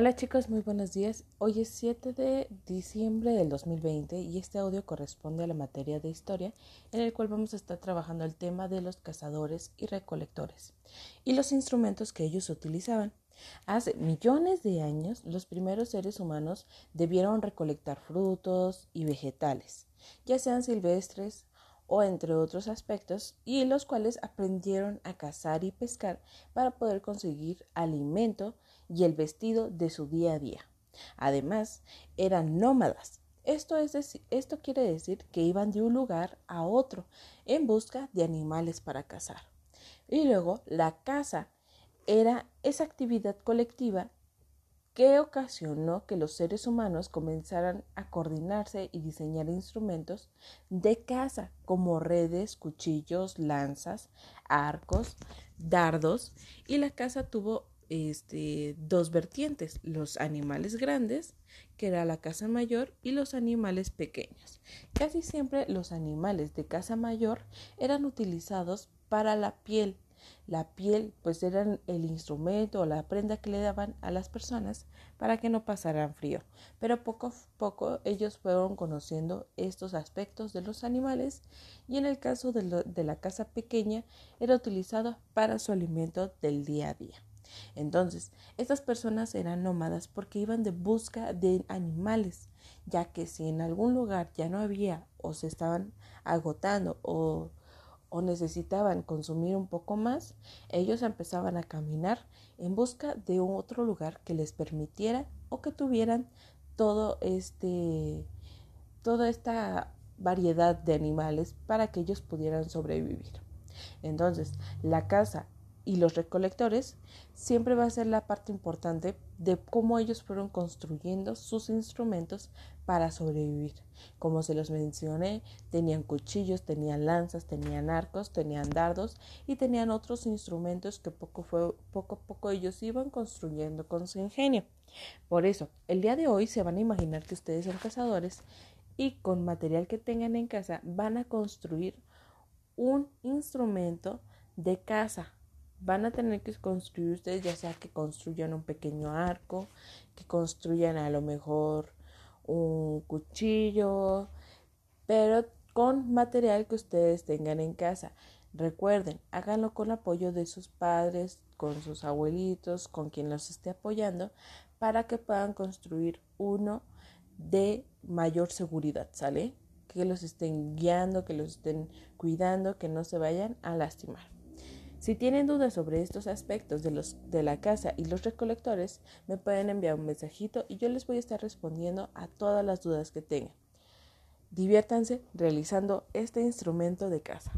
Hola chicos, muy buenos días. Hoy es 7 de diciembre del 2020 y este audio corresponde a la materia de historia en el cual vamos a estar trabajando el tema de los cazadores y recolectores y los instrumentos que ellos utilizaban. Hace millones de años los primeros seres humanos debieron recolectar frutos y vegetales, ya sean silvestres o entre otros aspectos, y los cuales aprendieron a cazar y pescar para poder conseguir alimento y el vestido de su día a día. Además, eran nómadas. Esto, es esto quiere decir que iban de un lugar a otro en busca de animales para cazar. Y luego la caza era esa actividad colectiva que ocasionó que los seres humanos comenzaran a coordinarse y diseñar instrumentos de caza como redes, cuchillos, lanzas, arcos, dardos y la caza tuvo este, dos vertientes, los animales grandes, que era la caza mayor, y los animales pequeños. Casi siempre los animales de caza mayor eran utilizados para la piel. La piel pues eran el instrumento o la prenda que le daban a las personas para que no pasaran frío. Pero poco a poco ellos fueron conociendo estos aspectos de los animales y en el caso de, la caza pequeña era utilizado para su alimento del día a día. Entonces, estas personas eran nómadas porque iban de busca de animales, ya que si en algún lugar ya no había o se estaban agotando o, o necesitaban consumir un poco más, ellos empezaban a caminar en busca de otro lugar que les permitiera o que tuvieran todo este toda esta variedad de animales para que ellos pudieran sobrevivir. Entonces, la casa y los recolectores siempre va a ser la parte importante de cómo ellos fueron construyendo sus instrumentos para sobrevivir. Como se los mencioné, tenían cuchillos, tenían lanzas, tenían arcos, tenían dardos y tenían otros instrumentos que poco, fue, poco a poco ellos iban construyendo con su ingenio. Por eso, el día de hoy se van a imaginar que ustedes son cazadores y con material que tengan en casa van a construir un instrumento de caza van a tener que construir ustedes, ya sea que construyan un pequeño arco, que construyan a lo mejor un cuchillo, pero con material que ustedes tengan en casa. Recuerden, háganlo con apoyo de sus padres, con sus abuelitos, con quien los esté apoyando, para que puedan construir uno de mayor seguridad, ¿sale? Que los estén guiando, que los estén cuidando, que no se vayan a lastimar. Si tienen dudas sobre estos aspectos de, los, de la casa y los recolectores, me pueden enviar un mensajito y yo les voy a estar respondiendo a todas las dudas que tengan. Diviértanse realizando este instrumento de casa.